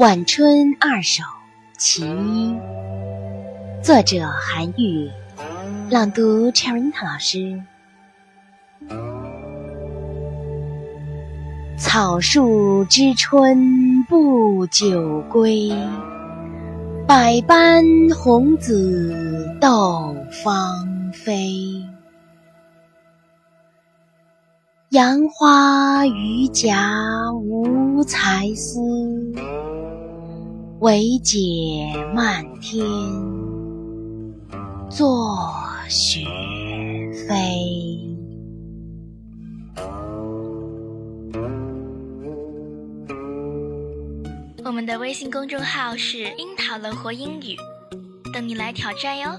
晚春二首·其一，作者韩愈，朗读 Cherita 老师。草树知春不久归，百般红紫斗芳菲。杨花榆荚无才思。唯解漫天作雪飞。我们的微信公众号是“樱桃乐活英语”，等你来挑战哟。